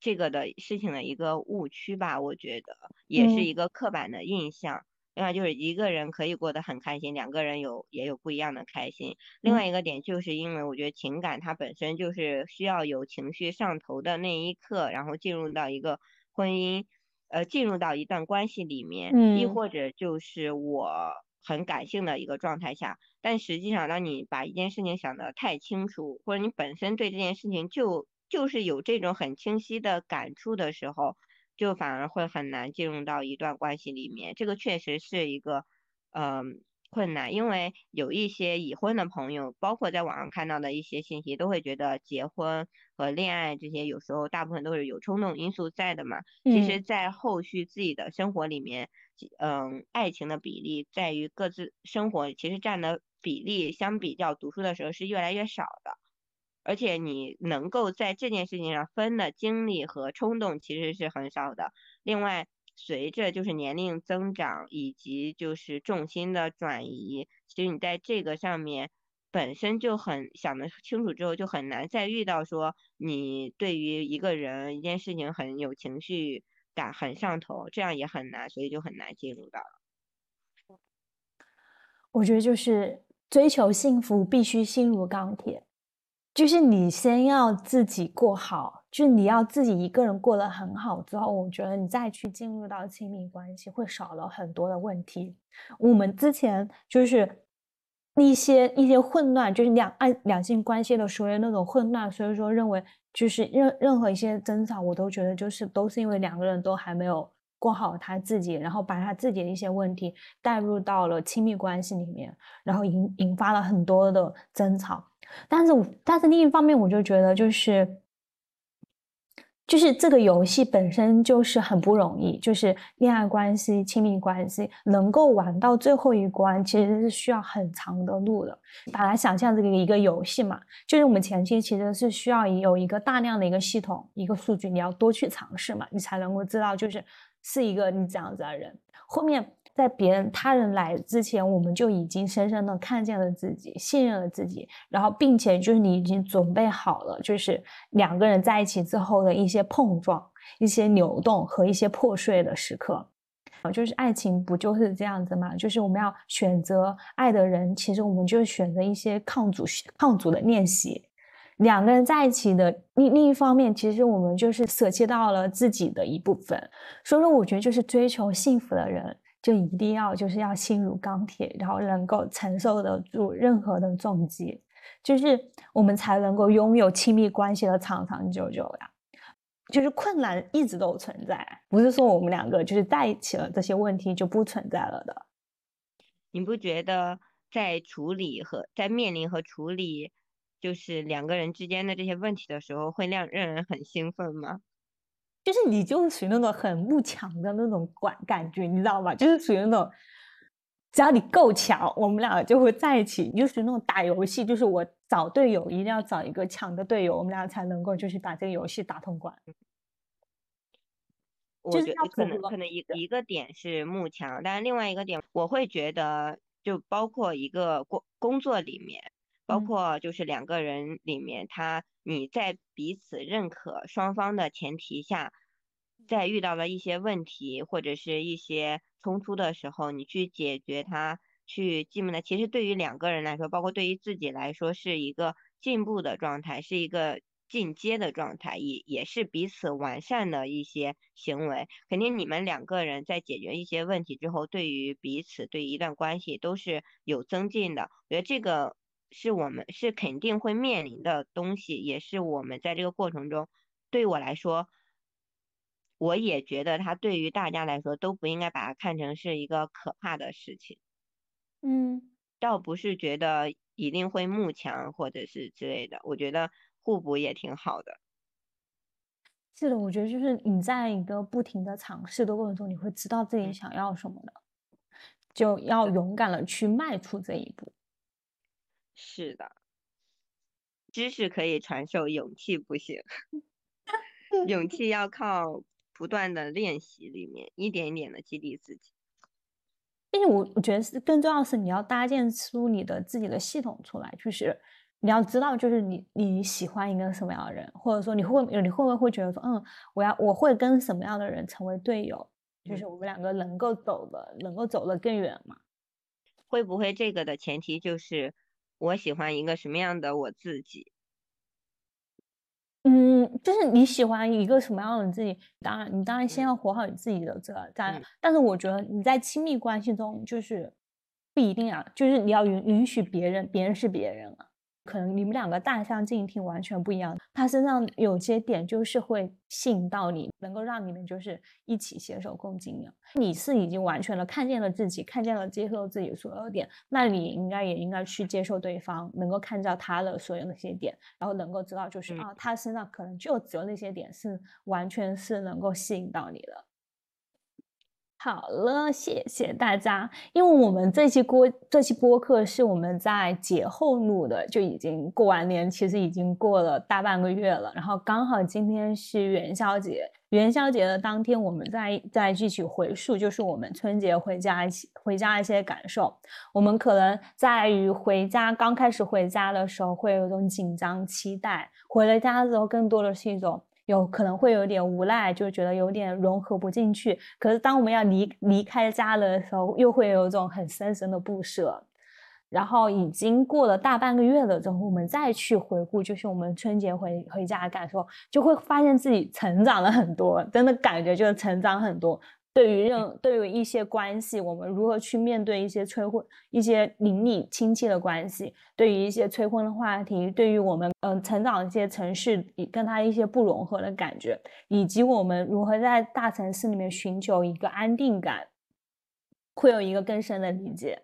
这个的事情的一个误区吧，我觉得也是一个刻板的印象。另外就是一个人可以过得很开心，两个人有也有不一样的开心。另外一个点就是因为我觉得情感它本身就是需要有情绪上头的那一刻，然后进入到一个婚姻，呃，进入到一段关系里面，亦或者就是我很感性的一个状态下。但实际上，当你把一件事情想得太清楚，或者你本身对这件事情就就是有这种很清晰的感触的时候。就反而会很难进入到一段关系里面，这个确实是一个，嗯，困难。因为有一些已婚的朋友，包括在网上看到的一些信息，都会觉得结婚和恋爱这些有时候大部分都是有冲动因素在的嘛。其实，在后续自己的生活里面，嗯，爱情的比例在于各自生活其实占的比例，相比较读书的时候是越来越少的。而且你能够在这件事情上分的精力和冲动其实是很少的。另外，随着就是年龄增长以及就是重心的转移，其实你在这个上面本身就很想得清楚之后，就很难再遇到说你对于一个人一件事情很有情绪感很上头，这样也很难，所以就很难进入到了。我觉得就是追求幸福必须心如钢铁。就是你先要自己过好，就是你要自己一个人过得很好之后，我觉得你再去进入到亲密关系会少了很多的问题。我们之前就是一些一些混乱，就是两爱两性关系的所有那种混乱，所以说认为就是任任何一些争吵，我都觉得就是都是因为两个人都还没有过好他自己，然后把他自己的一些问题带入到了亲密关系里面，然后引引发了很多的争吵。但是但是另一方面，我就觉得就是。就是这个游戏本身就是很不容易，就是恋爱关系、亲密关系能够玩到最后一关，其实是需要很长的路的。把它想象这个一个游戏嘛，就是我们前期其实是需要有一个大量的一个系统、一个数据，你要多去尝试嘛，你才能够知道就是是一个你这样子的人。后面。在别人他人来之前，我们就已经深深的看见了自己，信任了自己，然后并且就是你已经准备好了，就是两个人在一起之后的一些碰撞、一些扭动和一些破碎的时刻，啊，就是爱情不就是这样子吗？就是我们要选择爱的人，其实我们就选择一些抗阻、抗阻的练习。两个人在一起的另另一方面，其实我们就是舍弃到了自己的一部分。所以说，我觉得就是追求幸福的人。就一定要就是要心如钢铁，然后能够承受得住任何的重击，就是我们才能够拥有亲密关系的长长久久呀。就是困难一直都存在，不是说我们两个就是在一起了，这些问题就不存在了的。你不觉得在处理和在面临和处理就是两个人之间的这些问题的时候，会让让人很兴奋吗？就是你就是属于那种很慕强的那种感感觉，你知道吗？就是属于那种，只要你够强，我们两个就会在一起。就是那种打游戏，就是我找队友一定要找一个强的队友，我们俩才能够就是把这个游戏打通关。我觉得可能可能一个一个点是慕强，但是另外一个点，我会觉得就包括一个工工作里面，包括就是两个人里面他。你在彼此认可双方的前提下，在遇到了一些问题或者是一些冲突的时候，你去解决它，去进步的，其实对于两个人来说，包括对于自己来说，是一个进步的状态，是一个进阶的状态，也也是彼此完善的一些行为。肯定你们两个人在解决一些问题之后，对于彼此对一段关系都是有增进的。我觉得这个。是我们是肯定会面临的东西，也是我们在这个过程中，对我来说，我也觉得它对于大家来说都不应该把它看成是一个可怕的事情。嗯，倒不是觉得一定会慕强或者是之类的，我觉得互补也挺好的。是的，我觉得就是你在一个不停的尝试的过程中，你会知道自己想要什么的，就要勇敢的去迈出这一步。是的，知识可以传授，勇气不行。勇气要靠不断的练习，里面一点一点的激励自己。并且我我觉得是更重要的是，你要搭建出你的自己的系统出来，就是你要知道，就是你你喜欢一个什么样的人，或者说你会你会不会会觉得说，嗯，我要我会跟什么样的人成为队友，就是我们两个能够走的能够走得更远嘛？会不会这个的前提就是？我喜欢一个什么样的我自己？嗯，就是你喜欢一个什么样的自己？当然，你当然先要活好你自己的这个。但但是，我觉得你在亲密关系中，就是不一定啊，就是你要允允许别人，别人是别人啊。可能你们两个大相径庭，完全不一样。他身上有些点就是会吸引到你，能够让你们就是一起携手共进的。你是已经完全的看见了自己，看见了接受自己所有点，那你应该也应该去接受对方，能够看到他的所有那些点，然后能够知道就是啊，他身上可能就只有那些点是完全是能够吸引到你的。好了，谢谢大家。因为我们这期播这期播客是我们在节后录的，就已经过完年，其实已经过了大半个月了。然后刚好今天是元宵节，元宵节的当天，我们再再继续回溯，就是我们春节回家一起回家一些感受。我们可能在于回家刚开始回家的时候，会有一种紧张期待；回了家之后，更多的是一种。有可能会有点无奈，就觉得有点融合不进去。可是当我们要离离开家的时候，又会有一种很深深的不舍。然后已经过了大半个月了之后，我们再去回顾，就是我们春节回回家的感受，就会发现自己成长了很多，真的感觉就是成长很多。对于任对于一些关系，我们如何去面对一些催婚、一些邻里亲戚的关系？对于一些催婚的话题，对于我们嗯成长一些城市跟他一些不融合的感觉，以及我们如何在大城市里面寻求一个安定感，会有一个更深的理解。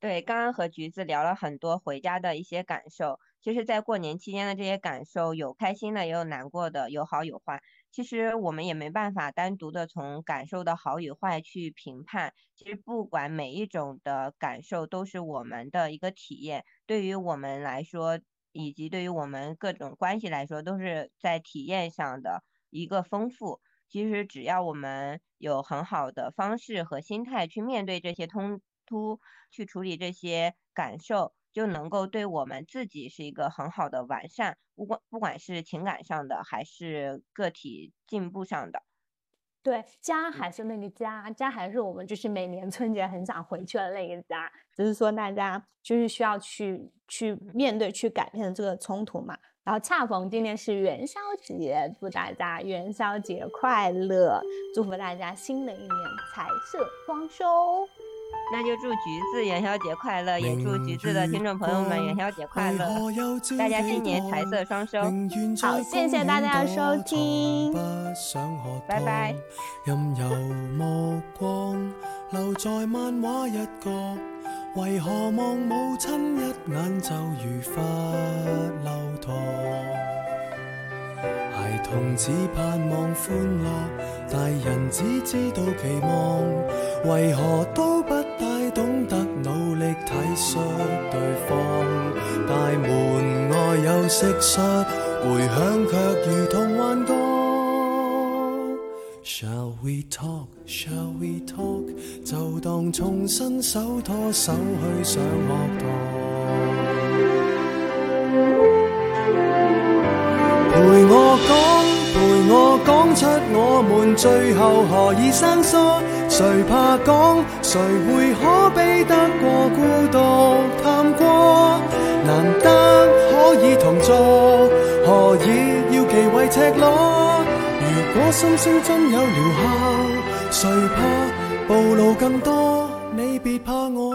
对，刚刚和橘子聊了很多回家的一些感受，其实，在过年期间的这些感受，有开心的，也有难过的，有好有坏。其实我们也没办法单独的从感受的好与坏去评判。其实不管每一种的感受都是我们的一个体验，对于我们来说，以及对于我们各种关系来说，都是在体验上的一个丰富。其实只要我们有很好的方式和心态去面对这些通。突去处理这些感受，就能够对我们自己是一个很好的完善，不管不管是情感上的，还是个体进步上的。对，家还是那个家，家还是我们就是每年春节很想回去的那个家，只是说大家就是需要去去面对、去改变这个冲突嘛。然后恰逢今天是元宵节，祝大家元宵节快乐，祝福大家新的一年财色双收。那就祝橘子元宵节快乐，也祝橘子的听众朋友们元宵节快乐，大家新年财色双收。好，谢谢大家的收听，拜拜。任由目光留在漫画一角，为何望母亲一眼就如发流淌？孩童只盼望欢乐，大人只知道期望，为何都不？蟋蟀，回响却如同幻觉。Shall we talk? Shall we talk? 就当重新手拖手去上学堂，陪我讲，陪我讲出我们最后何以生疏。谁怕讲？谁会可比得过孤独探过？难得可以同坐，何以要忌讳赤裸？如果心声真有疗效，谁怕暴露更多？你别怕我。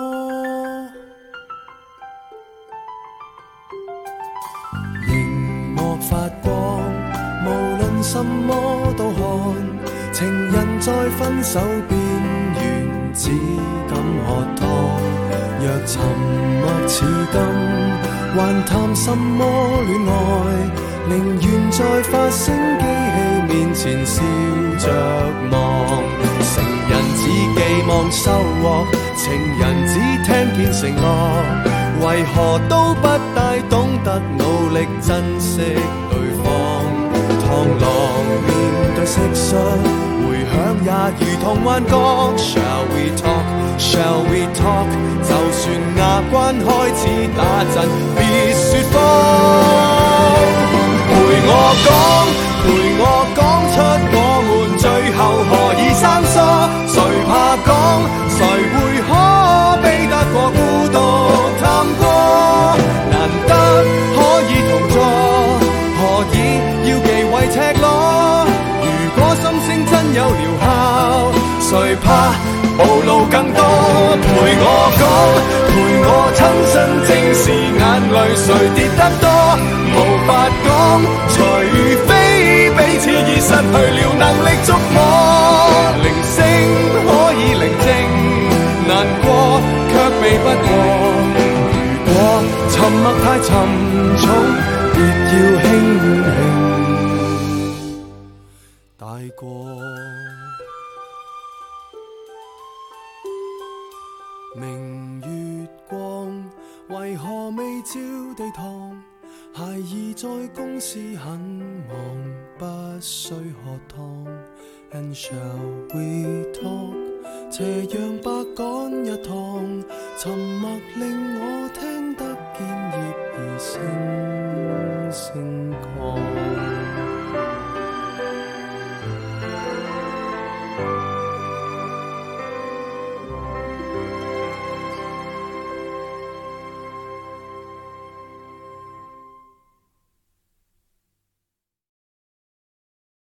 荧幕发光，无论什么都看，情人在分手边缘。只敢喝汤，若沉默似金，还谈什么恋爱？宁愿在发声机器面前笑着望。成人只寄望收获，情人只听见承诺，为何都不大懂得努力珍惜对方？螳螂面对蟋蟀。响也如同幻觉。Shall we talk? Shall we talk? 就算牙关开始打震，别说谎。陪我讲，陪我讲出陪我讲，陪我亲身正视眼泪，谁跌得多？无法讲，除非彼此已失去了能力触摸。铃声可以宁静，难过却避不过。如果沉默太沉孩儿在公司很忙不需喝汤。And shall we talk 斜阳白赶一趟沉默令我听得见叶儿声声讲